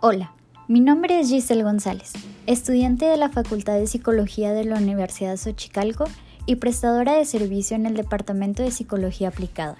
Hola, mi nombre es Giselle González, estudiante de la Facultad de Psicología de la Universidad Xochicalco y prestadora de servicio en el Departamento de Psicología Aplicada.